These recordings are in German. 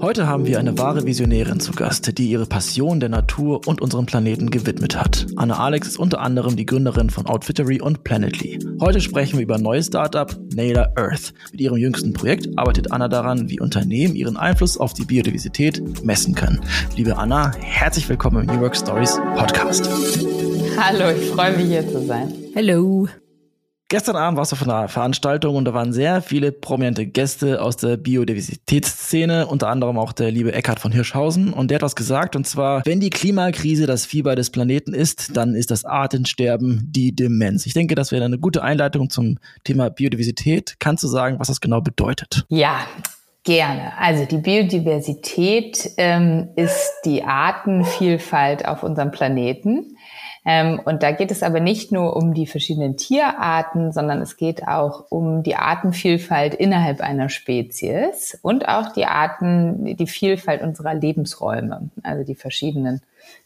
Heute haben wir eine wahre Visionärin zu Gast, die ihre Passion der Natur und unserem Planeten gewidmet hat. Anna Alex ist unter anderem die Gründerin von Outfittery und Planetly. Heute sprechen wir über ein neues Startup, Naylor Earth. Mit ihrem jüngsten Projekt arbeitet Anna daran, wie Unternehmen ihren Einfluss auf die Biodiversität messen können. Liebe Anna, herzlich willkommen im New Work Stories Podcast. Hallo, ich freue mich hier zu sein. Hallo. Gestern Abend warst du von einer Veranstaltung und da waren sehr viele prominente Gäste aus der Biodiversitätsszene, unter anderem auch der liebe Eckhard von Hirschhausen. Und der hat was gesagt, und zwar, wenn die Klimakrise das Fieber des Planeten ist, dann ist das Artensterben die Demenz. Ich denke, das wäre eine gute Einleitung zum Thema Biodiversität. Kannst du sagen, was das genau bedeutet? Ja, Gerne. Also die Biodiversität ähm, ist die Artenvielfalt auf unserem Planeten. Ähm, und da geht es aber nicht nur um die verschiedenen Tierarten, sondern es geht auch um die Artenvielfalt innerhalb einer Spezies und auch die Arten, die Vielfalt unserer Lebensräume, also die verschiedenen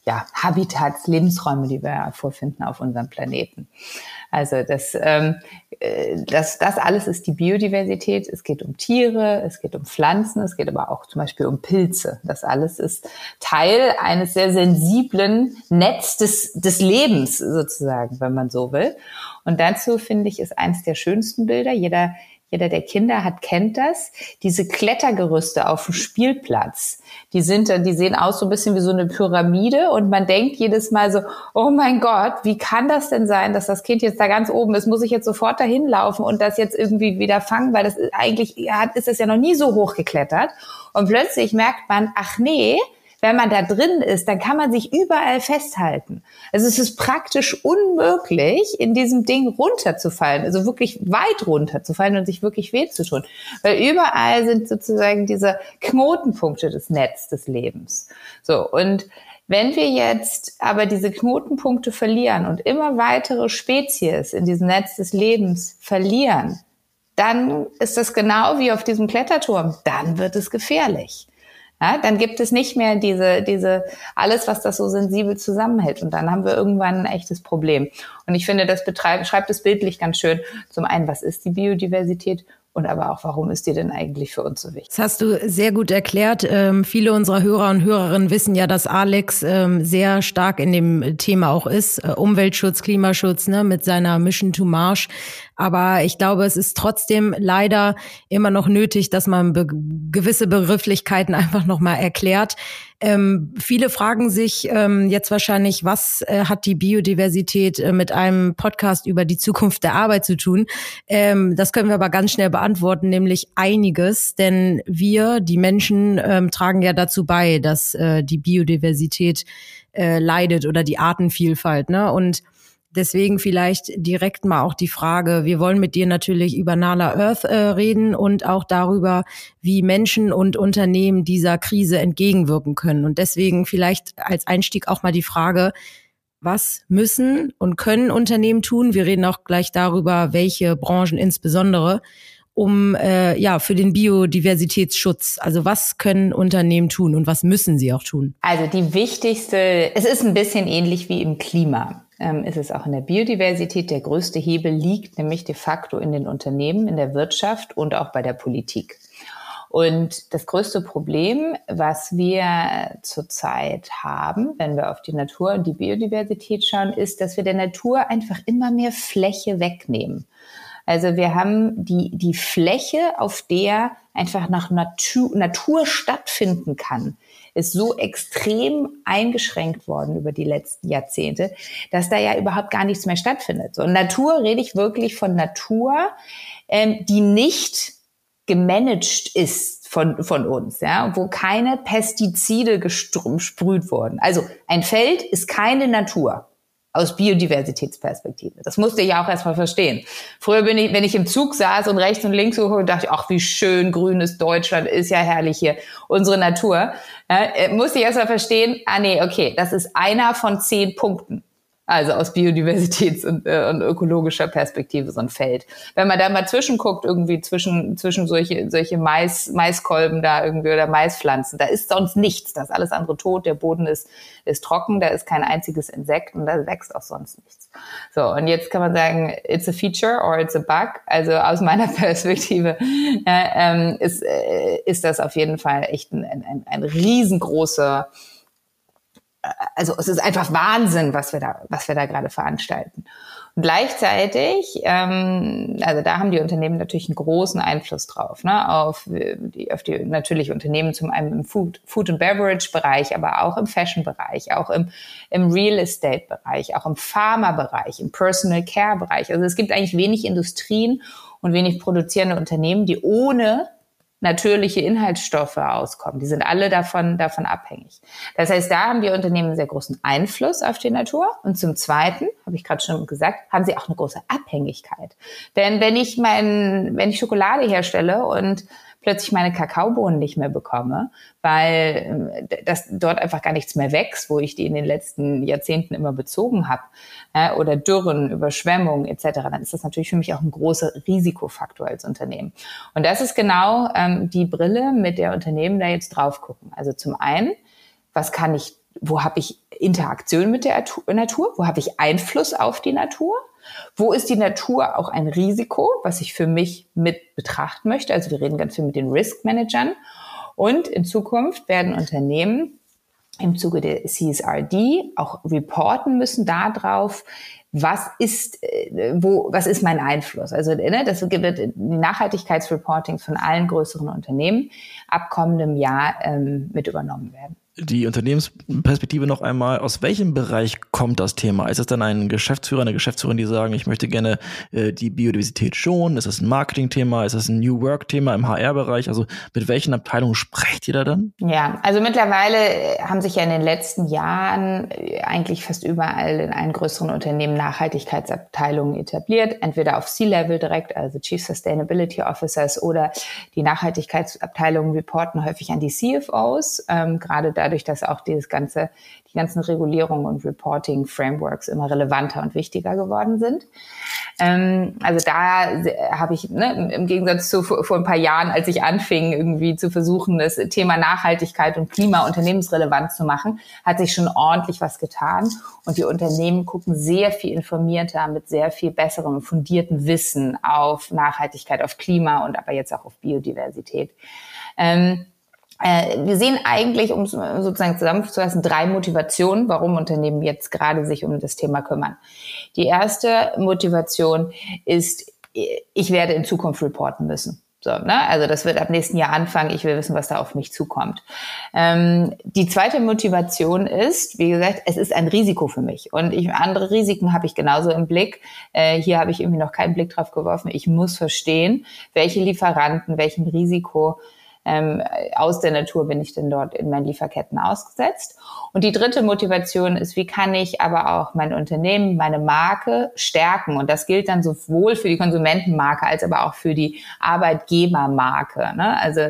ja, Habitats, Lebensräume, die wir vorfinden auf unserem Planeten. Also das, ähm, äh, das, das alles ist die Biodiversität. Es geht um Tiere, es geht um Pflanzen, es geht aber auch zum Beispiel um Pilze. Das alles ist Teil eines sehr sensiblen Netz des, des Lebens sozusagen, wenn man so will. Und dazu finde ich, ist eins der schönsten Bilder. Jeder jeder, der Kinder hat, kennt das. Diese Klettergerüste auf dem Spielplatz, die sind, die sehen aus so ein bisschen wie so eine Pyramide und man denkt jedes Mal so, oh mein Gott, wie kann das denn sein, dass das Kind jetzt da ganz oben ist? Muss ich jetzt sofort dahin laufen und das jetzt irgendwie wieder fangen? Weil das eigentlich, ist es ja noch nie so hoch geklettert. Und plötzlich merkt man, ach nee, wenn man da drin ist, dann kann man sich überall festhalten. Also es ist praktisch unmöglich, in diesem Ding runterzufallen, also wirklich weit runterzufallen und sich wirklich weh zu tun. Weil überall sind sozusagen diese Knotenpunkte des Netz des Lebens. So, und wenn wir jetzt aber diese Knotenpunkte verlieren und immer weitere Spezies in diesem Netz des Lebens verlieren, dann ist das genau wie auf diesem Kletterturm. Dann wird es gefährlich. Ja, dann gibt es nicht mehr diese, diese, alles, was das so sensibel zusammenhält. Und dann haben wir irgendwann ein echtes Problem. Und ich finde, das betreibt, schreibt es bildlich ganz schön. Zum einen, was ist die Biodiversität? und aber auch, warum ist die denn eigentlich für uns so wichtig? Das hast du sehr gut erklärt. Ähm, viele unserer Hörer und Hörerinnen wissen ja, dass Alex ähm, sehr stark in dem Thema auch ist. Äh, Umweltschutz, Klimaschutz, ne, mit seiner Mission to Marsh. Aber ich glaube, es ist trotzdem leider immer noch nötig, dass man be gewisse Begrifflichkeiten einfach nochmal erklärt. Ähm, viele fragen sich ähm, jetzt wahrscheinlich, was äh, hat die Biodiversität äh, mit einem Podcast über die Zukunft der Arbeit zu tun? Ähm, das können wir aber ganz schnell beantworten, nämlich einiges, denn wir, die Menschen, ähm, tragen ja dazu bei, dass äh, die Biodiversität äh, leidet oder die Artenvielfalt. Ne? Und Deswegen vielleicht direkt mal auch die Frage, wir wollen mit dir natürlich über Nala Earth äh, reden und auch darüber, wie Menschen und Unternehmen dieser Krise entgegenwirken können. Und deswegen vielleicht als Einstieg auch mal die Frage, was müssen und können Unternehmen tun? Wir reden auch gleich darüber, welche Branchen insbesondere, um äh, ja für den Biodiversitätsschutz. Also was können Unternehmen tun und was müssen sie auch tun? Also die wichtigste, es ist ein bisschen ähnlich wie im Klima ähm, ist es auch in der Biodiversität. Der größte Hebel liegt nämlich de facto in den Unternehmen, in der Wirtschaft und auch bei der Politik. Und das größte Problem, was wir zurzeit haben, wenn wir auf die Natur und die Biodiversität schauen, ist, dass wir der Natur einfach immer mehr Fläche wegnehmen. Also wir haben die, die Fläche, auf der einfach nach Natur, Natur stattfinden kann, ist so extrem eingeschränkt worden über die letzten Jahrzehnte, dass da ja überhaupt gar nichts mehr stattfindet. So Natur rede ich wirklich von Natur, ähm, die nicht gemanagt ist von, von uns, ja, wo keine Pestizide gesprüht wurden. Also ein Feld ist keine Natur aus Biodiversitätsperspektive. Das musste ich ja auch erstmal verstehen. Früher bin ich, wenn ich im Zug saß und rechts und links guckte, dachte ich, ach, wie schön grünes Deutschland ist ja herrlich hier, unsere Natur. Ja, äh, musste ich erstmal verstehen, ah nee, okay, das ist einer von zehn Punkten. Also aus Biodiversitäts- und, äh, und, ökologischer Perspektive so ein Feld. Wenn man da mal zwischenguckt, irgendwie zwischen, zwischen solche, solche Mais, Maiskolben da irgendwie oder Maispflanzen, da ist sonst nichts. Da ist alles andere tot, der Boden ist, ist trocken, da ist kein einziges Insekt und da wächst auch sonst nichts. So, und jetzt kann man sagen, it's a feature or it's a bug. Also aus meiner Perspektive äh, ähm, ist, äh, ist das auf jeden Fall echt ein, ein, ein riesengroßer also es ist einfach Wahnsinn, was wir da, was wir da gerade veranstalten. Und gleichzeitig, ähm, also da haben die Unternehmen natürlich einen großen Einfluss drauf, ne, auf die, auf die natürlich Unternehmen zum einen im Food, Food and Beverage Bereich, aber auch im Fashion Bereich, auch im, im Real Estate Bereich, auch im Pharma Bereich, im Personal Care Bereich. Also es gibt eigentlich wenig Industrien und wenig produzierende Unternehmen, die ohne natürliche Inhaltsstoffe auskommen. Die sind alle davon, davon abhängig. Das heißt, da haben die Unternehmen einen sehr großen Einfluss auf die Natur. Und zum Zweiten, habe ich gerade schon gesagt, haben sie auch eine große Abhängigkeit. Denn wenn ich mein, wenn ich Schokolade herstelle und plötzlich meine Kakaobohnen nicht mehr bekomme, weil äh, das dort einfach gar nichts mehr wächst, wo ich die in den letzten Jahrzehnten immer bezogen habe, äh, oder Dürren, Überschwemmungen etc., dann ist das natürlich für mich auch ein großer Risikofaktor als Unternehmen. Und das ist genau ähm, die Brille, mit der Unternehmen da jetzt drauf gucken. Also zum einen, was kann ich, wo habe ich Interaktion mit der Natur, wo habe ich Einfluss auf die Natur? Wo ist die Natur auch ein Risiko, was ich für mich mit betrachten möchte? Also wir reden ganz viel mit den Risk Managern. Und in Zukunft werden Unternehmen im Zuge der CSRD auch reporten müssen darauf, was ist, äh, wo, was ist mein Einfluss? Also, ne, das wird die Nachhaltigkeitsreportings von allen größeren Unternehmen ab kommendem Jahr ähm, mit übernommen werden die Unternehmensperspektive noch einmal. Aus welchem Bereich kommt das Thema? Ist es dann ein Geschäftsführer, eine Geschäftsführerin, die sagen, ich möchte gerne äh, die Biodiversität schonen? Ist es ein Marketing-Thema? Ist es ein New Work-Thema im HR-Bereich? Also mit welchen Abteilungen sprecht ihr da dann? Ja, also mittlerweile haben sich ja in den letzten Jahren äh, eigentlich fast überall in allen größeren Unternehmen Nachhaltigkeitsabteilungen etabliert. Entweder auf C-Level direkt, also Chief Sustainability Officers oder die Nachhaltigkeitsabteilungen reporten häufig an die CFOs, ähm, gerade da dadurch, dass auch dieses ganze, die ganzen Regulierungen und Reporting-Frameworks immer relevanter und wichtiger geworden sind. Ähm, also da habe ich ne, im Gegensatz zu vor, vor, ein paar Jahren, als ich anfing, irgendwie zu versuchen, das Thema Nachhaltigkeit und Klima unternehmensrelevant zu machen, hat sich schon ordentlich was getan. Und die Unternehmen gucken sehr viel informierter, mit sehr viel besserem, fundierten Wissen auf Nachhaltigkeit, auf Klima und aber jetzt auch auf Biodiversität. Ähm, äh, wir sehen eigentlich, um es sozusagen zusammenzufassen, drei Motivationen, warum Unternehmen jetzt gerade sich um das Thema kümmern. Die erste Motivation ist, ich werde in Zukunft reporten müssen. So, ne? Also das wird ab nächsten Jahr anfangen. Ich will wissen, was da auf mich zukommt. Ähm, die zweite Motivation ist, wie gesagt, es ist ein Risiko für mich. Und ich, andere Risiken habe ich genauso im Blick. Äh, hier habe ich irgendwie noch keinen Blick drauf geworfen. Ich muss verstehen, welche Lieferanten, welchem Risiko ähm, aus der Natur bin ich denn dort in meinen Lieferketten ausgesetzt. Und die dritte Motivation ist, wie kann ich aber auch mein Unternehmen, meine Marke stärken? Und das gilt dann sowohl für die Konsumentenmarke als aber auch für die Arbeitgebermarke. Ne? Also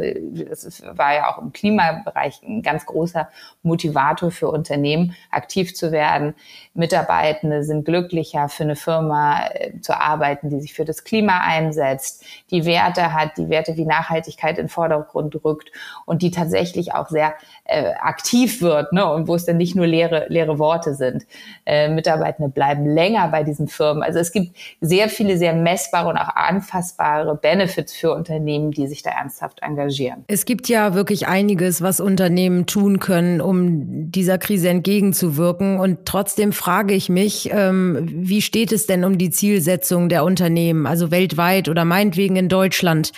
das war ja auch im Klimabereich ein ganz großer Motivator für Unternehmen, aktiv zu werden. Mitarbeitende sind glücklicher, für eine Firma äh, zu arbeiten, die sich für das Klima einsetzt, die Werte hat, die Werte wie Nachhaltigkeit in Vordergrund rückt und die tatsächlich auch sehr äh, aktiv wird ne? und wo es dann nicht nur leere, leere Worte sind. Äh, Mitarbeitende bleiben länger bei diesen Firmen. Also es gibt sehr viele sehr messbare und auch anfassbare Benefits für Unternehmen, die sich da ernsthaft engagieren. Es gibt ja wirklich einiges, was Unternehmen tun können, um dieser Krise entgegenzuwirken. Und trotzdem frage ich mich, ähm, wie steht es denn um die Zielsetzung der Unternehmen, also weltweit oder meinetwegen in Deutschland?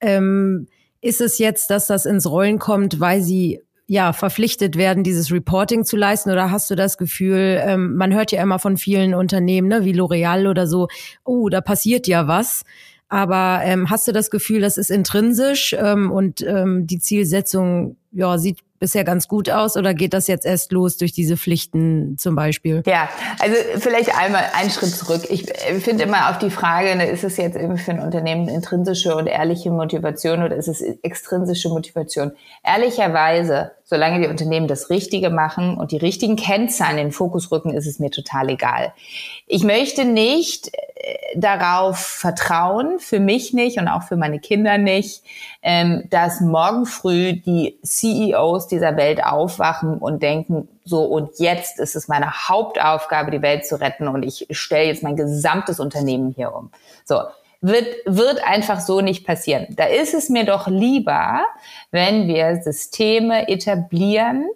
Ähm, ist es jetzt, dass das ins Rollen kommt, weil sie ja verpflichtet werden, dieses Reporting zu leisten? Oder hast du das Gefühl, ähm, man hört ja immer von vielen Unternehmen, ne, wie L'Oreal oder so, oh, da passiert ja was. Aber ähm, hast du das Gefühl, das ist intrinsisch ähm, und ähm, die Zielsetzung ja, sieht bisher ganz gut aus oder geht das jetzt erst los durch diese Pflichten zum Beispiel? Ja, also vielleicht einmal einen Schritt zurück. Ich finde immer auf die Frage, ne, ist es jetzt irgendwie für ein Unternehmen intrinsische und ehrliche Motivation oder ist es extrinsische Motivation? Ehrlicherweise, solange die Unternehmen das Richtige machen und die richtigen Kennzahlen in den Fokus rücken, ist es mir total egal. Ich möchte nicht äh, darauf vertrauen, für mich nicht und auch für meine Kinder nicht, ähm, dass morgen früh die CEOs dieser Welt aufwachen und denken, so und jetzt ist es meine Hauptaufgabe, die Welt zu retten und ich stelle jetzt mein gesamtes Unternehmen hier um. So, wird, wird einfach so nicht passieren. Da ist es mir doch lieber, wenn wir Systeme etablieren,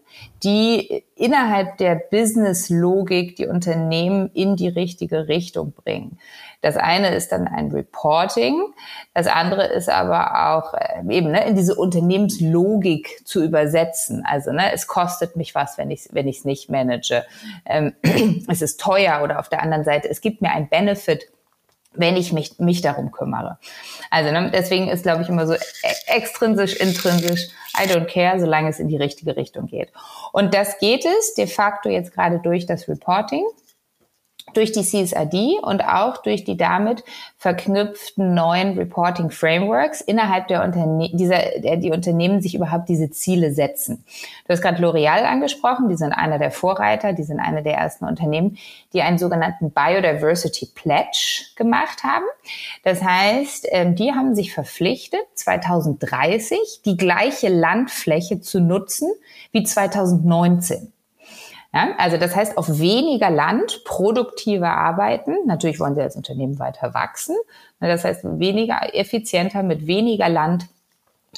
die innerhalb der Business-Logik die Unternehmen in die richtige Richtung bringen. Das eine ist dann ein Reporting, das andere ist aber auch äh, eben ne, in diese Unternehmenslogik zu übersetzen. Also ne, es kostet mich was, wenn ich wenn ich es nicht manage. Ähm, es ist teuer oder auf der anderen Seite es gibt mir ein Benefit wenn ich mich, mich darum kümmere. Also ne, deswegen ist, glaube ich, immer so e-, extrinsisch, intrinsisch, I don't care, solange es in die richtige Richtung geht. Und das geht es de facto jetzt gerade durch das Reporting durch die CSRD und auch durch die damit verknüpften neuen Reporting Frameworks innerhalb der Unterne dieser, der die Unternehmen sich überhaupt diese Ziele setzen. Du hast gerade L'Oreal angesprochen, die sind einer der Vorreiter, die sind einer der ersten Unternehmen, die einen sogenannten Biodiversity Pledge gemacht haben. Das heißt, ähm, die haben sich verpflichtet, 2030 die gleiche Landfläche zu nutzen wie 2019. Ja, also das heißt, auf weniger Land produktiver arbeiten. Natürlich wollen sie als Unternehmen weiter wachsen. Das heißt, weniger effizienter mit weniger Land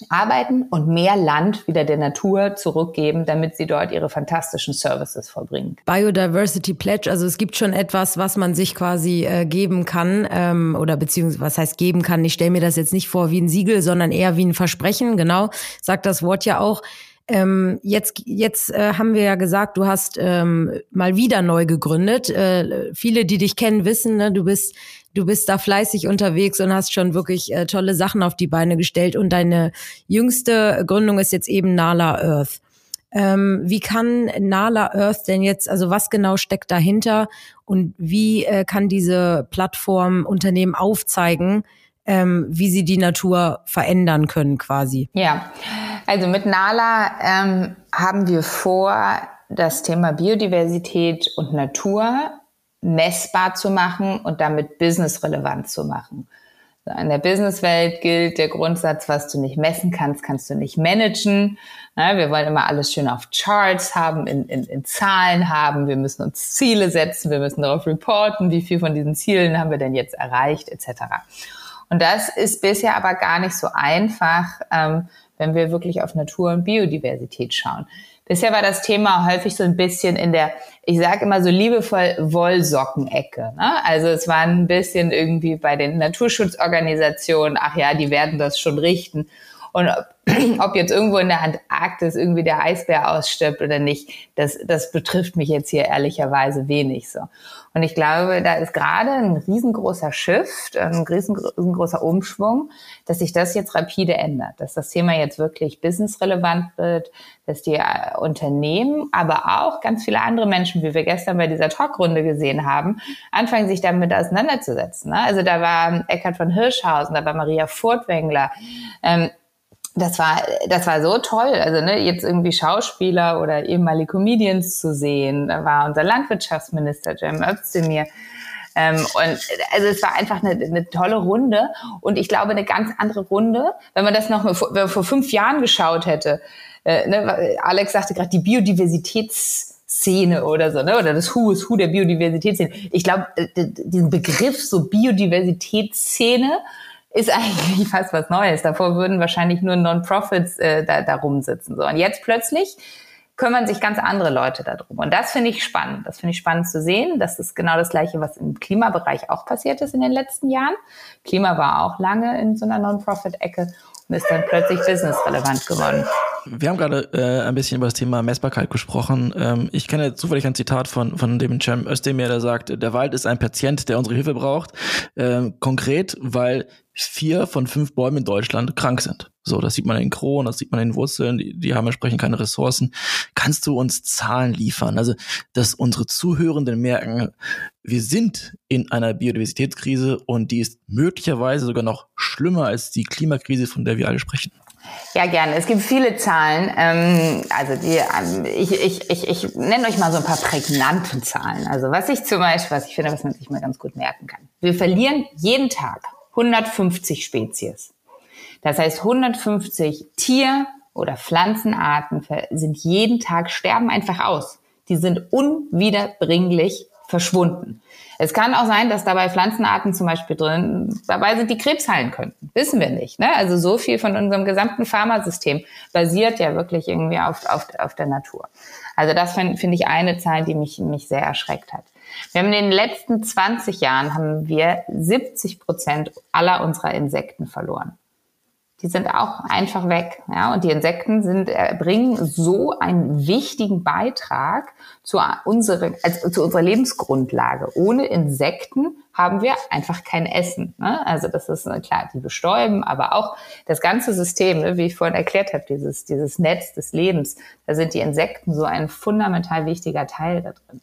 arbeiten und mehr Land wieder der Natur zurückgeben, damit sie dort ihre fantastischen Services vollbringen. Biodiversity Pledge, also es gibt schon etwas, was man sich quasi äh, geben kann ähm, oder beziehungsweise was heißt geben kann. Ich stelle mir das jetzt nicht vor wie ein Siegel, sondern eher wie ein Versprechen. Genau, sagt das Wort ja auch. Ähm, jetzt jetzt äh, haben wir ja gesagt, du hast ähm, mal wieder neu gegründet. Äh, viele, die dich kennen, wissen, ne, du bist du bist da fleißig unterwegs und hast schon wirklich äh, tolle Sachen auf die Beine gestellt. Und deine jüngste Gründung ist jetzt eben Nala Earth. Ähm, wie kann Nala Earth denn jetzt, also was genau steckt dahinter und wie äh, kann diese Plattform Unternehmen aufzeigen, ähm, wie sie die Natur verändern können quasi? Ja, also mit Nala ähm, haben wir vor, das Thema Biodiversität und Natur messbar zu machen und damit businessrelevant zu machen. In der Businesswelt gilt der Grundsatz, was du nicht messen kannst, kannst du nicht managen. Wir wollen immer alles schön auf Charts haben, in, in, in Zahlen haben. Wir müssen uns Ziele setzen, wir müssen darauf reporten, wie viel von diesen Zielen haben wir denn jetzt erreicht, etc. Und das ist bisher aber gar nicht so einfach, ähm, wenn wir wirklich auf Natur und Biodiversität schauen. Bisher war das Thema häufig so ein bisschen in der, ich sage immer so liebevoll Wollsockenecke. Ne? Also es war ein bisschen irgendwie bei den Naturschutzorganisationen, ach ja, die werden das schon richten. Und ob, ob jetzt irgendwo in der Antarktis irgendwie der Eisbär ausstirbt oder nicht, das, das betrifft mich jetzt hier ehrlicherweise wenig so. Und ich glaube, da ist gerade ein riesengroßer Shift, ein riesengroßer Umschwung, dass sich das jetzt rapide ändert, dass das Thema jetzt wirklich businessrelevant wird, dass die äh, Unternehmen, aber auch ganz viele andere Menschen, wie wir gestern bei dieser Talkrunde gesehen haben, anfangen, sich damit auseinanderzusetzen. Ne? Also da war Eckhard von Hirschhausen, da war Maria Furtwängler, ähm, das war, das war so toll. Also ne, jetzt irgendwie Schauspieler oder ehemalige Comedians zu sehen. Da war unser Landwirtschaftsminister Cem Özdemir. Ähm, und also es war einfach eine, eine tolle Runde und ich glaube eine ganz andere Runde, wenn man das noch vor, vor fünf Jahren geschaut hätte. Äh, ne, Alex sagte gerade die Biodiversitätsszene oder so, ne? oder das Who is Who der Biodiversitätsszene. Ich glaube, äh, diesen Begriff so Biodiversitätsszene ist eigentlich fast was Neues. Davor würden wahrscheinlich nur Non-Profits äh, da, da rumsitzen. So. Und jetzt plötzlich kümmern sich ganz andere Leute darum. Und das finde ich spannend. Das finde ich spannend zu sehen. Das ist genau das Gleiche, was im Klimabereich auch passiert ist in den letzten Jahren. Klima war auch lange in so einer Non-Profit-Ecke und ist dann plötzlich businessrelevant geworden. Wir haben gerade äh, ein bisschen über das Thema Messbarkeit gesprochen. Ähm, ich kenne zufällig ein Zitat von, von dem Cem Özdemir, der sagt, der Wald ist ein Patient, der unsere Hilfe braucht. Ähm, konkret, weil vier von fünf Bäumen in Deutschland krank sind. So, das sieht man in Kronen, das sieht man in Wurzeln, die, die haben entsprechend keine Ressourcen. Kannst du uns Zahlen liefern? Also, dass unsere Zuhörenden merken, wir sind in einer Biodiversitätskrise und die ist möglicherweise sogar noch schlimmer als die Klimakrise, von der wir alle sprechen. Ja, gerne. Es gibt viele Zahlen. Ähm, also die, ähm, ich, ich, ich, ich nenne euch mal so ein paar prägnante Zahlen. Also was ich zum Beispiel, was ich finde, was man sich mal ganz gut merken kann. Wir verlieren jeden Tag 150 Spezies. Das heißt, 150 Tier- oder Pflanzenarten sind jeden Tag sterben einfach aus. Die sind unwiederbringlich verschwunden. Es kann auch sein, dass dabei Pflanzenarten zum Beispiel drin dabei sind, die Krebs heilen könnten. Wissen wir nicht. Ne? Also so viel von unserem gesamten Pharmasystem basiert ja wirklich irgendwie auf, auf, auf der Natur. Also das finde find ich eine Zahl, die mich, mich sehr erschreckt hat. Wir haben in den letzten 20 Jahren haben wir 70 Prozent aller unserer Insekten verloren die sind auch einfach weg. Ja, und die Insekten sind, äh, bringen so einen wichtigen Beitrag zu, unsere, also zu unserer Lebensgrundlage. Ohne Insekten haben wir einfach kein Essen. Ne? Also das ist äh, klar, die bestäuben, aber auch das ganze System, ne, wie ich vorhin erklärt habe, dieses, dieses Netz des Lebens, da sind die Insekten so ein fundamental wichtiger Teil da drin.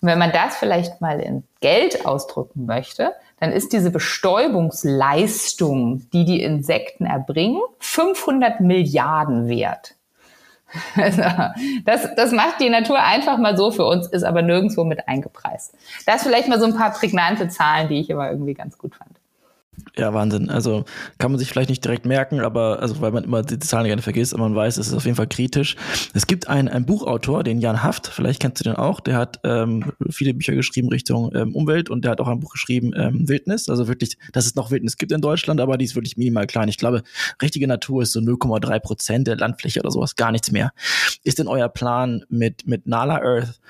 Und wenn man das vielleicht mal in Geld ausdrücken möchte, dann ist diese Bestäubungsleistung, die die Insekten erbringen, 500 Milliarden wert. Also, das, das macht die Natur einfach mal so für uns, ist aber nirgendwo mit eingepreist. Das vielleicht mal so ein paar prägnante Zahlen, die ich aber irgendwie ganz gut fand. Ja, Wahnsinn. Also kann man sich vielleicht nicht direkt merken, aber also weil man immer die Zahlen gerne vergisst, aber man weiß, es ist auf jeden Fall kritisch. Es gibt einen, einen Buchautor, den Jan Haft, vielleicht kennst du den auch, der hat ähm, viele Bücher geschrieben Richtung ähm, Umwelt und der hat auch ein Buch geschrieben, ähm, Wildnis. Also wirklich, dass es noch Wildnis gibt in Deutschland, aber die ist wirklich minimal klein. Ich glaube, richtige Natur ist so 0,3 Prozent der Landfläche oder sowas, gar nichts mehr. Ist denn euer Plan mit, mit Nala Earth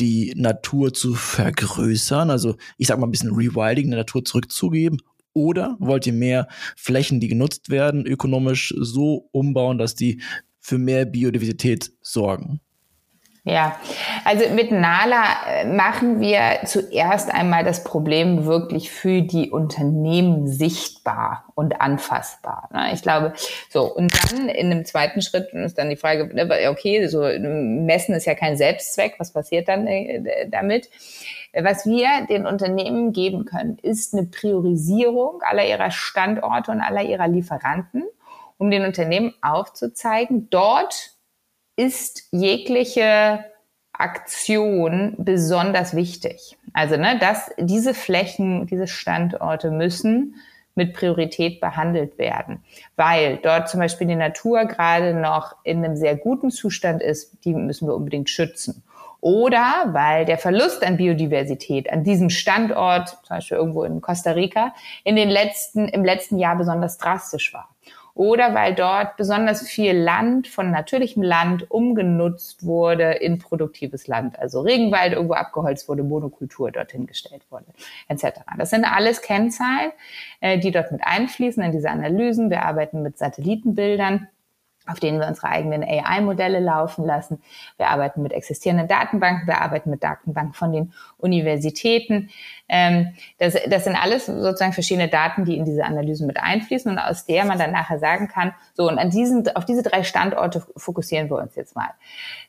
die Natur zu vergrößern, also ich sag mal ein bisschen Rewilding der Natur zurückzugeben oder wollt ihr mehr Flächen, die genutzt werden, ökonomisch so umbauen, dass die für mehr Biodiversität sorgen? Ja, also mit Nala äh, machen wir zuerst einmal das Problem wirklich für die Unternehmen sichtbar und anfassbar. Ne? Ich glaube, so und dann in einem zweiten Schritt ist dann die Frage, ne, okay, so messen ist ja kein Selbstzweck, was passiert dann äh, damit? Was wir den Unternehmen geben können, ist eine Priorisierung aller ihrer Standorte und aller ihrer Lieferanten, um den Unternehmen aufzuzeigen, dort ist jegliche Aktion besonders wichtig. Also, ne, dass diese Flächen, diese Standorte müssen mit Priorität behandelt werden, weil dort zum Beispiel die Natur gerade noch in einem sehr guten Zustand ist, die müssen wir unbedingt schützen oder weil der Verlust an Biodiversität an diesem Standort, zum Beispiel irgendwo in Costa Rica, in den letzten, im letzten Jahr besonders drastisch war. Oder weil dort besonders viel Land von natürlichem Land umgenutzt wurde in produktives Land. Also Regenwald irgendwo abgeholzt wurde, Monokultur dorthin gestellt wurde, etc. Das sind alles Kennzahlen, äh, die dort mit einfließen in diese Analysen. Wir arbeiten mit Satellitenbildern auf denen wir unsere eigenen AI-Modelle laufen lassen. Wir arbeiten mit existierenden Datenbanken, wir arbeiten mit Datenbanken von den Universitäten. Ähm, das, das sind alles sozusagen verschiedene Daten, die in diese Analysen mit einfließen und aus der man dann nachher sagen kann, so und an diesen, auf diese drei Standorte fokussieren wir uns jetzt mal.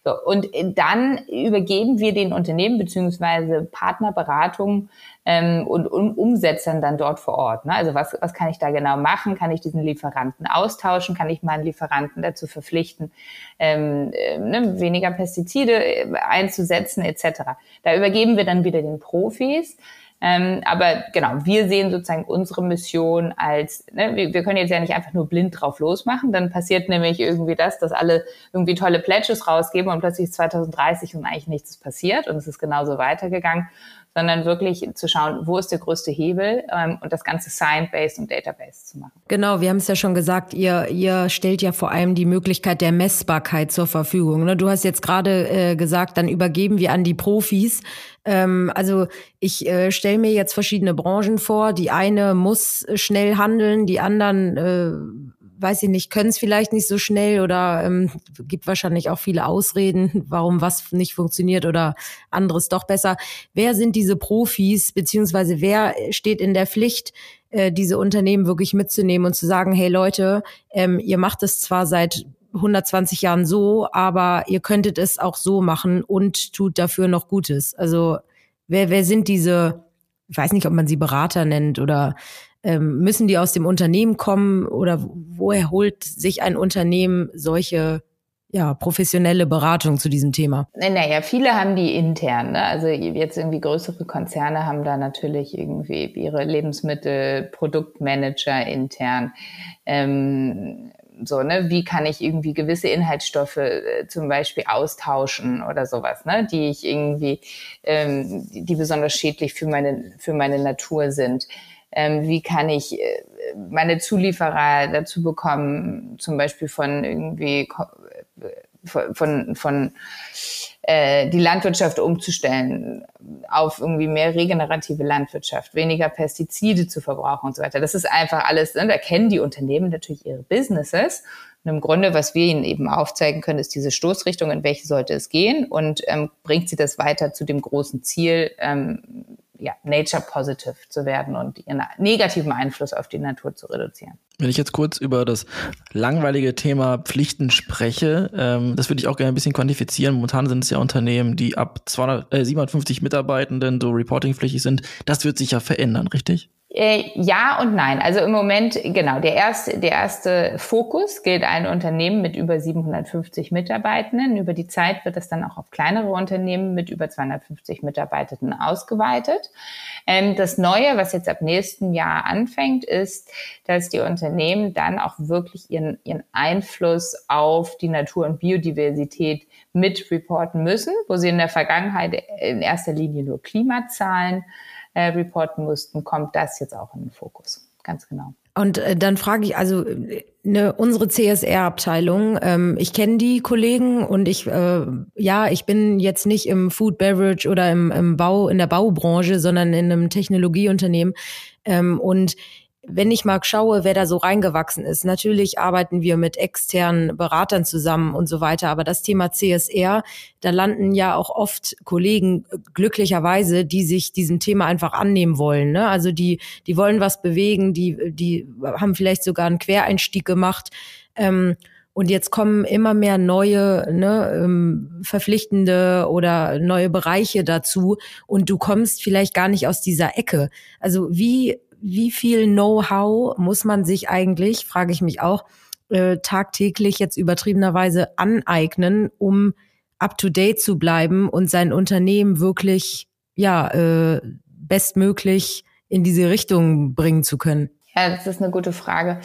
So, und dann übergeben wir den Unternehmen beziehungsweise Partnerberatungen ähm, und um, Umsetzern dann dort vor Ort. Ne? Also was, was kann ich da genau machen? Kann ich diesen Lieferanten austauschen? Kann ich meinen Lieferanten dazu verpflichten, ähm, äh, ne, weniger Pestizide äh, einzusetzen etc. Da übergeben wir dann wieder den Profis. Ähm, aber genau, wir sehen sozusagen unsere Mission als, ne, wir, wir, können jetzt ja nicht einfach nur blind drauf losmachen, dann passiert nämlich irgendwie das, dass alle irgendwie tolle Pledges rausgeben und plötzlich ist 2030 und eigentlich nichts passiert und es ist genauso weitergegangen, sondern wirklich zu schauen, wo ist der größte Hebel ähm, und das Ganze Science-based und Database zu machen. Genau, wir haben es ja schon gesagt, ihr, ihr stellt ja vor allem die Möglichkeit der Messbarkeit zur Verfügung. Ne? Du hast jetzt gerade äh, gesagt, dann übergeben wir an die Profis. Ähm, also ich äh, stelle mir jetzt verschiedene Branchen vor. Die eine muss schnell handeln, die anderen äh, weiß ich nicht, können es vielleicht nicht so schnell oder ähm, gibt wahrscheinlich auch viele Ausreden, warum was nicht funktioniert oder anderes doch besser. Wer sind diese Profis, beziehungsweise wer steht in der Pflicht, äh, diese Unternehmen wirklich mitzunehmen und zu sagen, hey Leute, ähm, ihr macht es zwar seit 120 Jahren so, aber ihr könntet es auch so machen und tut dafür noch Gutes. Also wer, wer sind diese, ich weiß nicht, ob man sie Berater nennt oder ähm, müssen die aus dem Unternehmen kommen oder woher holt sich ein Unternehmen solche ja, professionelle Beratung zu diesem Thema? Naja, viele haben die intern. Ne? Also jetzt irgendwie größere Konzerne haben da natürlich irgendwie ihre Lebensmittel, Produktmanager intern. Ähm, so, ne, wie kann ich irgendwie gewisse Inhaltsstoffe äh, zum Beispiel austauschen oder sowas, ne, die ich irgendwie, ähm, die besonders schädlich für meine, für meine Natur sind ähm, wie kann ich äh, meine Zulieferer dazu bekommen, zum Beispiel von irgendwie äh, von, von, äh, die Landwirtschaft umzustellen auf irgendwie mehr regenerative Landwirtschaft, weniger Pestizide zu verbrauchen und so weiter. Das ist einfach alles, ne? da kennen die Unternehmen natürlich ihre Businesses. Und im Grunde, was wir ihnen eben aufzeigen können, ist diese Stoßrichtung, in welche sollte es gehen und ähm, bringt sie das weiter zu dem großen Ziel, ähm, ja, nature positive zu werden und ihren negativen Einfluss auf die Natur zu reduzieren. Wenn ich jetzt kurz über das langweilige Thema Pflichten spreche, ähm, das würde ich auch gerne ein bisschen quantifizieren. Momentan sind es ja Unternehmen, die ab 200, äh, 750 Mitarbeitenden so reportingpflichtig sind. Das wird sich ja verändern, richtig? Äh, ja und nein. Also im Moment, genau, der erste, der erste Fokus gilt allen Unternehmen mit über 750 Mitarbeitenden. Über die Zeit wird das dann auch auf kleinere Unternehmen mit über 250 Mitarbeitenden ausgeweitet. Ähm, das Neue, was jetzt ab nächsten Jahr anfängt, ist, dass die Unternehmen dann auch wirklich ihren, ihren Einfluss auf die Natur und Biodiversität mit reporten müssen, wo sie in der Vergangenheit in erster Linie nur Klimazahlen äh, reporten mussten, kommt das jetzt auch in den Fokus. Ganz genau. Und äh, dann frage ich, also ne, unsere CSR-Abteilung, ähm, ich kenne die Kollegen und ich, äh, ja, ich bin jetzt nicht im Food Beverage oder im, im Bau, in der Baubranche, sondern in einem Technologieunternehmen. Ähm, und wenn ich mal schaue, wer da so reingewachsen ist, natürlich arbeiten wir mit externen Beratern zusammen und so weiter, aber das Thema CSR, da landen ja auch oft Kollegen äh, glücklicherweise, die sich diesem Thema einfach annehmen wollen. Ne? Also die, die wollen was bewegen, die, die haben vielleicht sogar einen Quereinstieg gemacht. Ähm, und jetzt kommen immer mehr neue, ne, ähm, verpflichtende oder neue Bereiche dazu. Und du kommst vielleicht gar nicht aus dieser Ecke. Also wie wie viel Know-how muss man sich eigentlich, frage ich mich auch, äh, tagtäglich jetzt übertriebenerweise aneignen, um up-to-date zu bleiben und sein Unternehmen wirklich, ja, äh, bestmöglich in diese Richtung bringen zu können? Ja, das ist eine gute Frage.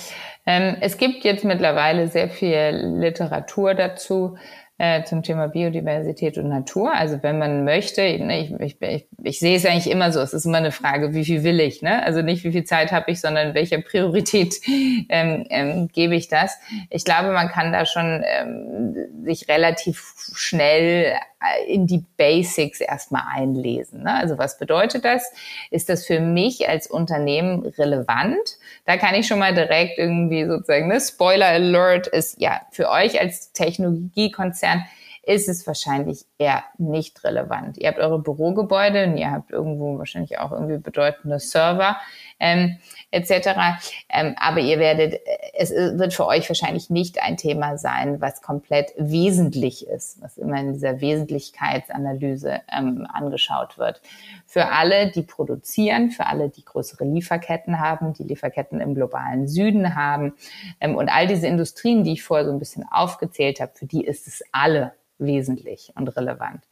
Ähm, es gibt jetzt mittlerweile sehr viel Literatur dazu äh, zum Thema Biodiversität und Natur. Also wenn man möchte, ne, ich, ich, ich, ich sehe es eigentlich immer so, es ist immer eine Frage, wie viel will ich, ne? Also nicht wie viel Zeit habe ich, sondern welche Priorität ähm, ähm, gebe ich das. Ich glaube, man kann da schon ähm, sich relativ schnell in die Basics erstmal einlesen. Ne? Also was bedeutet das? Ist das für mich als Unternehmen relevant? Da kann ich schon mal direkt irgendwie sozusagen, ne, Spoiler Alert ist ja für euch als Technologiekonzern ist es wahrscheinlich eher nicht relevant. Ihr habt eure Bürogebäude und ihr habt irgendwo wahrscheinlich auch irgendwie bedeutende Server ähm, etc. Ähm, aber ihr werdet, es wird für euch wahrscheinlich nicht ein Thema sein, was komplett wesentlich ist, was immer in dieser Wesentlichkeitsanalyse ähm, angeschaut wird. Für alle, die produzieren, für alle, die größere Lieferketten haben, die Lieferketten im globalen Süden haben ähm, und all diese Industrien, die ich vorher so ein bisschen aufgezählt habe, für die ist es alle wesentlich und relevant.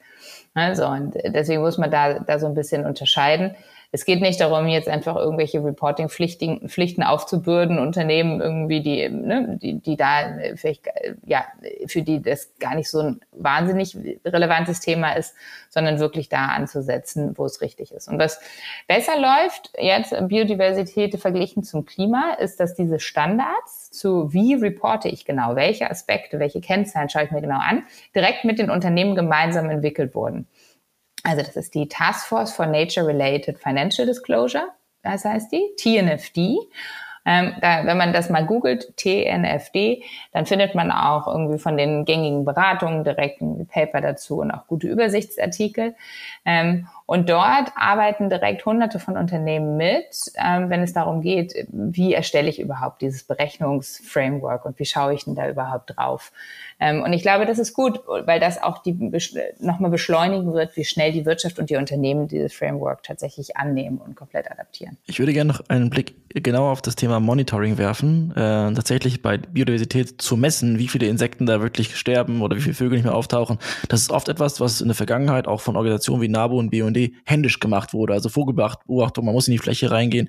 Also, und deswegen muss man da, da so ein bisschen unterscheiden. Es geht nicht darum, jetzt einfach irgendwelche Reporting-Pflichten Pflichten aufzubürden, Unternehmen irgendwie, die, ne, die, die da vielleicht, ja, für die das gar nicht so ein wahnsinnig relevantes Thema ist, sondern wirklich da anzusetzen, wo es richtig ist. Und was besser läuft, jetzt Biodiversität verglichen zum Klima, ist, dass diese Standards zu wie reporte ich genau, welche Aspekte, welche Kennzahlen schaue ich mir genau an, direkt mit den Unternehmen gemeinsam entwickelt wurden. Also das ist die Task Force for Nature Related Financial Disclosure, das heißt die, TNFD. Ähm, da, wenn man das mal googelt, TNFD, dann findet man auch irgendwie von den gängigen Beratungen direkt ein Paper dazu und auch gute Übersichtsartikel. Ähm, und dort arbeiten direkt hunderte von Unternehmen mit, ähm, wenn es darum geht, wie erstelle ich überhaupt dieses Berechnungsframework und wie schaue ich denn da überhaupt drauf. Ähm, und ich glaube, das ist gut, weil das auch die nochmal beschleunigen wird, wie schnell die Wirtschaft und die Unternehmen dieses Framework tatsächlich annehmen und komplett adaptieren. Ich würde gerne noch einen Blick genau auf das Thema Monitoring werfen. Äh, tatsächlich bei Biodiversität zu messen, wie viele Insekten da wirklich sterben oder wie viele Vögel nicht mehr auftauchen. Das ist oft etwas, was in der Vergangenheit auch von Organisationen wie NABU und BUND händisch gemacht wurde. Also Vogelbeobachtung, man muss in die Fläche reingehen.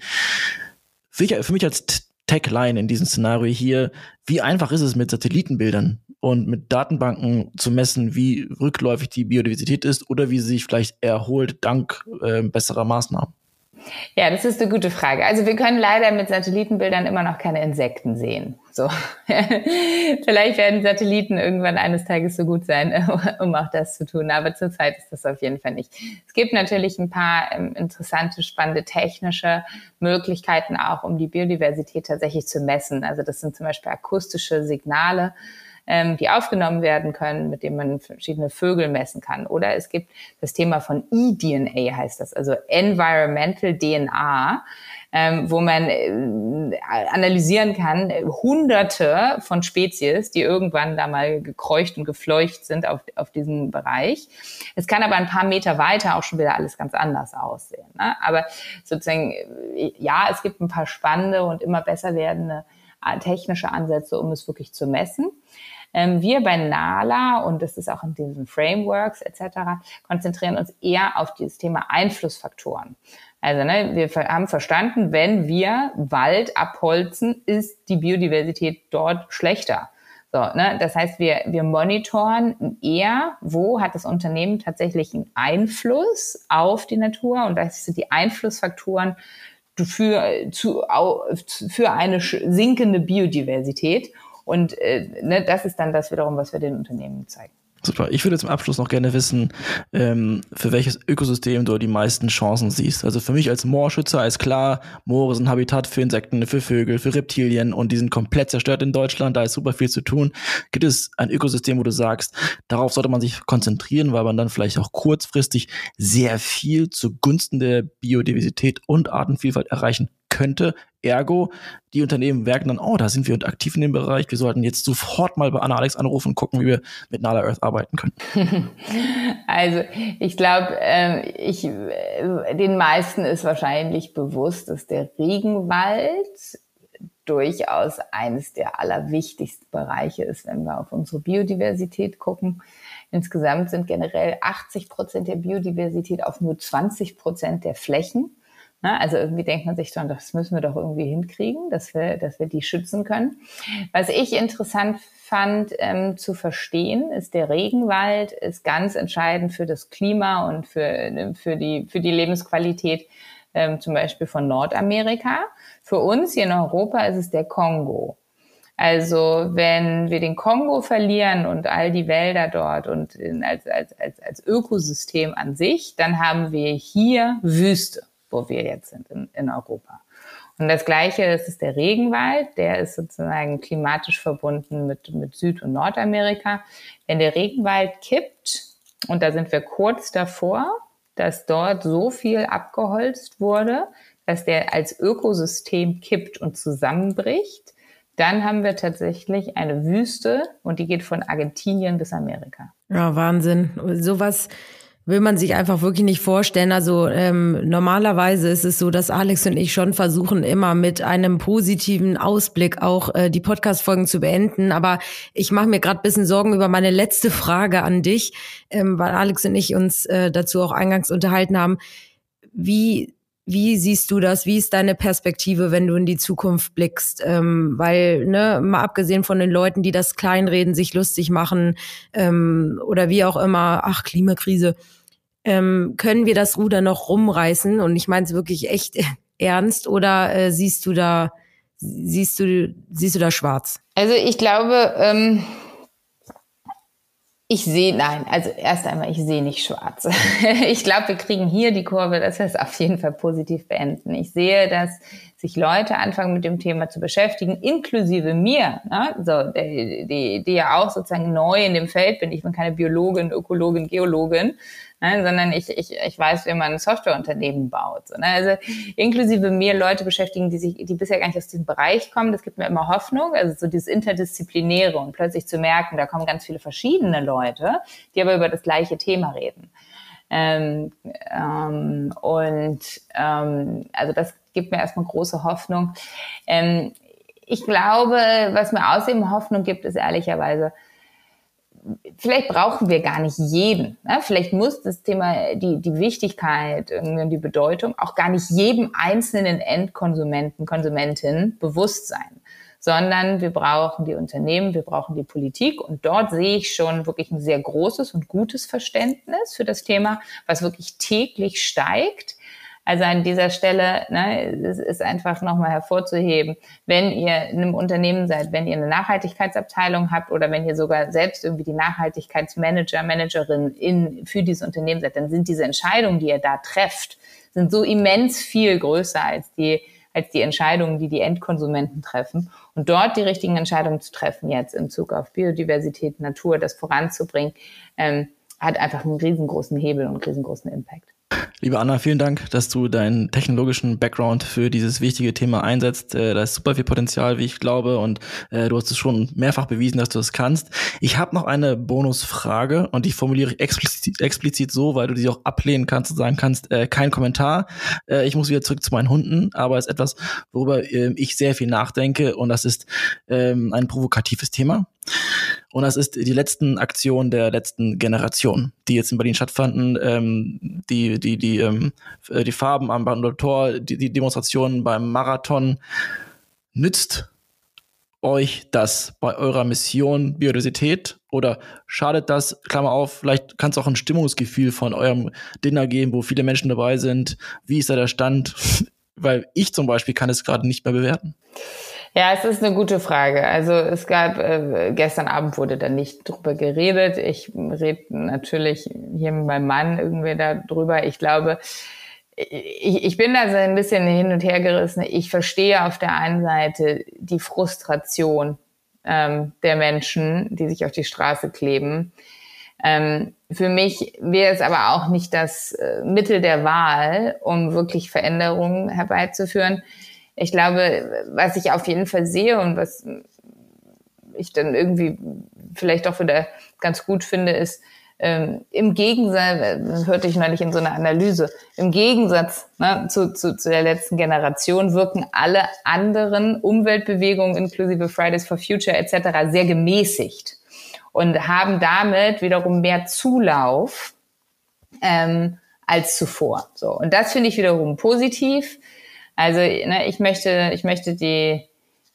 Für mich als Tagline in diesem Szenario hier, wie einfach ist es mit Satellitenbildern und mit Datenbanken zu messen, wie rückläufig die Biodiversität ist oder wie sie sich vielleicht erholt dank äh, besserer Maßnahmen? Ja, das ist eine gute Frage. Also wir können leider mit Satellitenbildern immer noch keine Insekten sehen. So. Vielleicht werden Satelliten irgendwann eines Tages so gut sein, um auch das zu tun. Aber zurzeit ist das auf jeden Fall nicht. Es gibt natürlich ein paar ähm, interessante, spannende technische Möglichkeiten auch, um die Biodiversität tatsächlich zu messen. Also das sind zum Beispiel akustische Signale ähm, die aufgenommen werden können, mit denen man verschiedene Vögel messen kann. Oder es gibt das Thema von eDNA heißt das, also Environmental DNA. Ähm, wo man äh, analysieren kann, hunderte von Spezies, die irgendwann da mal gekreucht und gefleucht sind auf, auf diesem Bereich. Es kann aber ein paar Meter weiter auch schon wieder alles ganz anders aussehen. Ne? Aber sozusagen, äh, ja, es gibt ein paar spannende und immer besser werdende äh, technische Ansätze, um es wirklich zu messen. Ähm, wir bei NALA, und das ist auch in diesen Frameworks etc., konzentrieren uns eher auf dieses Thema Einflussfaktoren. Also ne, wir haben verstanden, wenn wir Wald abholzen, ist die Biodiversität dort schlechter. So, ne, das heißt, wir, wir monitoren eher, wo hat das Unternehmen tatsächlich einen Einfluss auf die Natur und das sind die Einflussfaktoren für, zu, für eine sinkende Biodiversität. Und äh, ne, das ist dann das wiederum, was wir den Unternehmen zeigen. Super. Ich würde zum Abschluss noch gerne wissen, ähm, für welches Ökosystem du die meisten Chancen siehst. Also für mich als Moorschützer ist klar, Moore sind Habitat für Insekten, für Vögel, für Reptilien und die sind komplett zerstört in Deutschland. Da ist super viel zu tun. Gibt es ein Ökosystem, wo du sagst, darauf sollte man sich konzentrieren, weil man dann vielleicht auch kurzfristig sehr viel zugunsten der Biodiversität und Artenvielfalt erreichen könnte. Ergo, die Unternehmen merken dann, oh, da sind wir aktiv in dem Bereich. Wir sollten jetzt sofort mal bei Anna Alex anrufen und gucken, wie wir mit Nala Earth arbeiten können. Also ich glaube, ähm, ich, äh, den meisten ist wahrscheinlich bewusst, dass der Regenwald durchaus eines der allerwichtigsten Bereiche ist, wenn wir auf unsere Biodiversität gucken. Insgesamt sind generell 80 Prozent der Biodiversität auf nur 20 Prozent der Flächen. Ne? Also irgendwie denkt man sich dann, das müssen wir doch irgendwie hinkriegen, dass wir, dass wir die schützen können. Was ich interessant fand ähm, zu verstehen, ist der Regenwald ist ganz entscheidend für das Klima und für, für, die, für die Lebensqualität ähm, zum Beispiel von Nordamerika. Für uns hier in Europa ist es der Kongo. Also wenn wir den Kongo verlieren und all die Wälder dort und in, als, als, als, als Ökosystem an sich, dann haben wir hier Wüste wo wir jetzt sind in, in Europa. Und das Gleiche ist, ist der Regenwald, der ist sozusagen klimatisch verbunden mit, mit Süd- und Nordamerika. Wenn der Regenwald kippt, und da sind wir kurz davor, dass dort so viel abgeholzt wurde, dass der als Ökosystem kippt und zusammenbricht, dann haben wir tatsächlich eine Wüste und die geht von Argentinien bis Amerika. Ja, Wahnsinn. Sowas will man sich einfach wirklich nicht vorstellen. Also ähm, normalerweise ist es so, dass Alex und ich schon versuchen, immer mit einem positiven Ausblick auch äh, die Podcast-Folgen zu beenden. Aber ich mache mir gerade bisschen Sorgen über meine letzte Frage an dich, ähm, weil Alex und ich uns äh, dazu auch eingangs unterhalten haben. Wie wie siehst du das? Wie ist deine Perspektive, wenn du in die Zukunft blickst? Ähm, weil, ne, mal abgesehen von den Leuten, die das kleinreden, sich lustig machen ähm, oder wie auch immer, ach, Klimakrise, ähm, können wir das Ruder noch rumreißen? Und ich meine es wirklich echt ernst oder äh, siehst du da, siehst du, siehst du da schwarz? Also ich glaube, ähm, Ich sehe, nein, also erst einmal, ich sehe nicht schwarz. ich glaube, wir kriegen hier die Kurve, dass wir es auf jeden Fall positiv beenden. Ich sehe, dass sich Leute anfangen mit dem Thema zu beschäftigen, inklusive mir, ne? so, die, die, die ja auch sozusagen neu in dem Feld bin. Ich bin keine Biologin, Ökologin, Geologin, ne? sondern ich, ich, ich weiß, wie man ein Softwareunternehmen baut. So, ne? Also inklusive mir Leute beschäftigen, die sich, die bisher gar nicht aus diesem Bereich kommen. Das gibt mir immer Hoffnung. Also so dieses Interdisziplinäre und plötzlich zu merken, da kommen ganz viele verschiedene Leute, die aber über das gleiche Thema reden. Ähm, ähm, und ähm, also das gibt mir erstmal große Hoffnung. Ähm, ich glaube, was mir außerdem Hoffnung gibt, ist ehrlicherweise, vielleicht brauchen wir gar nicht jeden. Ne? Vielleicht muss das Thema, die, die Wichtigkeit und die Bedeutung auch gar nicht jedem einzelnen Endkonsumenten, Konsumentin bewusst sein, sondern wir brauchen die Unternehmen, wir brauchen die Politik und dort sehe ich schon wirklich ein sehr großes und gutes Verständnis für das Thema, was wirklich täglich steigt also an dieser Stelle ne, es ist einfach nochmal hervorzuheben, wenn ihr in einem Unternehmen seid, wenn ihr eine Nachhaltigkeitsabteilung habt oder wenn ihr sogar selbst irgendwie die Nachhaltigkeitsmanager, Managerin in, für dieses Unternehmen seid, dann sind diese Entscheidungen, die ihr da trefft, sind so immens viel größer als die als die Entscheidungen, die die Endkonsumenten treffen. Und dort die richtigen Entscheidungen zu treffen, jetzt in Zug auf Biodiversität, Natur, das voranzubringen, ähm, hat einfach einen riesengroßen Hebel und einen riesengroßen Impact. Liebe Anna, vielen Dank, dass du deinen technologischen Background für dieses wichtige Thema einsetzt. Äh, da ist super viel Potenzial, wie ich glaube, und äh, du hast es schon mehrfach bewiesen, dass du es das kannst. Ich habe noch eine Bonusfrage und die formuliere ich explizit, explizit so, weil du sie auch ablehnen kannst und sagen kannst, äh, kein Kommentar. Äh, ich muss wieder zurück zu meinen Hunden, aber es ist etwas, worüber äh, ich sehr viel nachdenke und das ist ähm, ein provokatives Thema. Und das ist die letzten Aktionen der letzten Generation, die jetzt in Berlin stattfanden. Ähm, die, die, die, ähm, äh, die Farben am Brandenburger Tor, die, die Demonstrationen beim Marathon. Nützt euch das bei eurer Mission Biodiversität oder schadet das, Klammer auf, vielleicht kann es auch ein Stimmungsgefühl von eurem Dinner geben, wo viele Menschen dabei sind. Wie ist da der Stand? Weil ich zum Beispiel kann es gerade nicht mehr bewerten. Ja, es ist eine gute Frage. Also es gab, äh, gestern Abend wurde da nicht drüber geredet. Ich rede natürlich hier mit meinem Mann irgendwie darüber. Ich glaube, ich, ich bin da so ein bisschen hin und her gerissen. Ich verstehe auf der einen Seite die Frustration ähm, der Menschen, die sich auf die Straße kleben. Ähm, für mich wäre es aber auch nicht das äh, Mittel der Wahl, um wirklich Veränderungen herbeizuführen ich glaube, was ich auf jeden Fall sehe und was ich dann irgendwie vielleicht auch wieder ganz gut finde, ist, ähm, im Gegensatz, das hörte ich neulich in so einer Analyse, im Gegensatz ne, zu, zu, zu der letzten Generation wirken alle anderen Umweltbewegungen inklusive Fridays for Future etc. sehr gemäßigt und haben damit wiederum mehr Zulauf ähm, als zuvor. So und das finde ich wiederum positiv. Also ne, ich möchte, ich möchte die,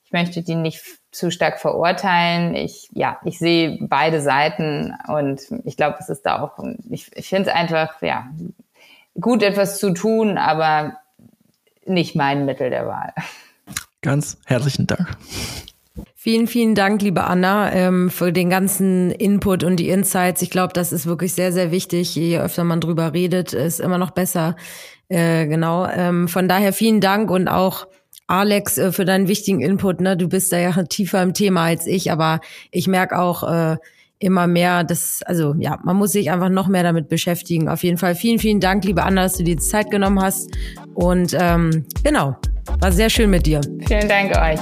ich möchte die nicht zu stark verurteilen. Ich, ja, ich sehe beide Seiten und ich glaube, es ist da auch, ich, ich finde es einfach, ja, gut etwas zu tun, aber nicht mein Mittel der Wahl. Ganz herzlichen Dank. Vielen, vielen Dank, liebe Anna, ähm, für den ganzen Input und die Insights. Ich glaube, das ist wirklich sehr, sehr wichtig. Je öfter man drüber redet, ist immer noch besser. Äh, genau. Ähm, von daher vielen Dank und auch Alex äh, für deinen wichtigen Input. Ne? Du bist da ja tiefer im Thema als ich, aber ich merke auch äh, immer mehr, dass, also ja, man muss sich einfach noch mehr damit beschäftigen. Auf jeden Fall vielen, vielen Dank, liebe Anna, dass du dir die Zeit genommen hast. Und ähm, genau, war sehr schön mit dir. Vielen Dank euch.